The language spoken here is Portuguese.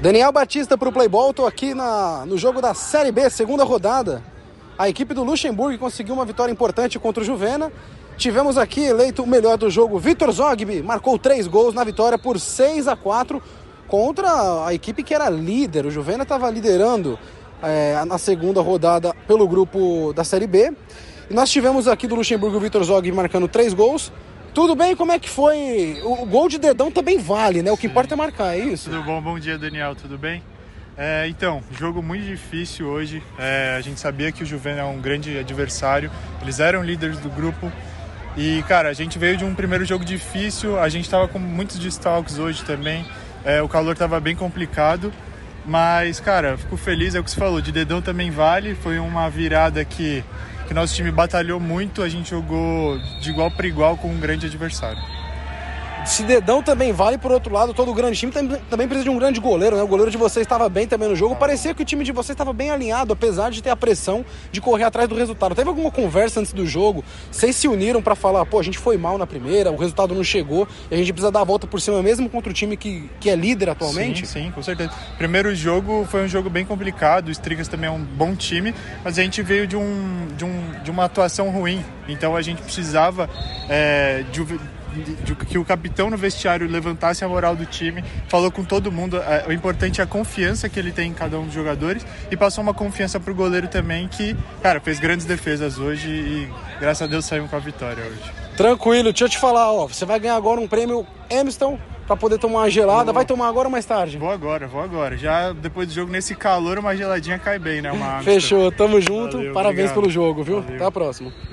Daniel Batista para o Playball, estou aqui na, no jogo da Série B, segunda rodada. A equipe do Luxemburgo conseguiu uma vitória importante contra o Juvena. Tivemos aqui eleito o melhor do jogo, Vitor Zogby, marcou três gols na vitória por 6 a 4 contra a equipe que era líder. O Juvena estava liderando é, na segunda rodada pelo grupo da Série B. E nós tivemos aqui do Luxemburgo o Vitor Zogby marcando três gols. Tudo bem? Como é que foi? O gol de dedão também vale, né? O que Sim. importa é marcar, é isso? Tudo bom? Bom dia, Daniel. Tudo bem? É, então, jogo muito difícil hoje. É, a gente sabia que o Juventus é um grande adversário. Eles eram líderes do grupo. E, cara, a gente veio de um primeiro jogo difícil. A gente estava com muitos destalques hoje também. É, o calor estava bem complicado. Mas, cara, fico feliz, é o que você falou. De dedão também vale. Foi uma virada que que nosso time batalhou muito, a gente jogou de igual para igual com um grande adversário. Se dedão também vale, por outro lado, todo grande time também precisa de um grande goleiro, né? O goleiro de vocês estava bem também no jogo. Parecia que o time de vocês estava bem alinhado, apesar de ter a pressão de correr atrás do resultado. Teve alguma conversa antes do jogo? Vocês se uniram para falar, pô, a gente foi mal na primeira, o resultado não chegou, e a gente precisa dar a volta por cima mesmo contra o time que, que é líder atualmente? Sim, sim, com certeza. Primeiro jogo foi um jogo bem complicado, o Strigas também é um bom time, mas a gente veio de, um, de, um, de uma atuação ruim. Então a gente precisava é, de de, que o capitão no vestiário levantasse a moral do time, falou com todo mundo. É, o importante é a confiança que ele tem em cada um dos jogadores e passou uma confiança pro goleiro também, que, cara, fez grandes defesas hoje e graças a Deus saímos com a vitória hoje. Tranquilo, deixa eu te falar, ó, você vai ganhar agora um prêmio Emerson para poder tomar uma gelada. Vou. Vai tomar agora ou mais tarde? Vou agora, vou agora. Já depois do jogo, nesse calor, uma geladinha cai bem, né? Uma Fechou, tamo junto. Valeu, Parabéns obrigado. pelo jogo, viu? Valeu. Até a próxima.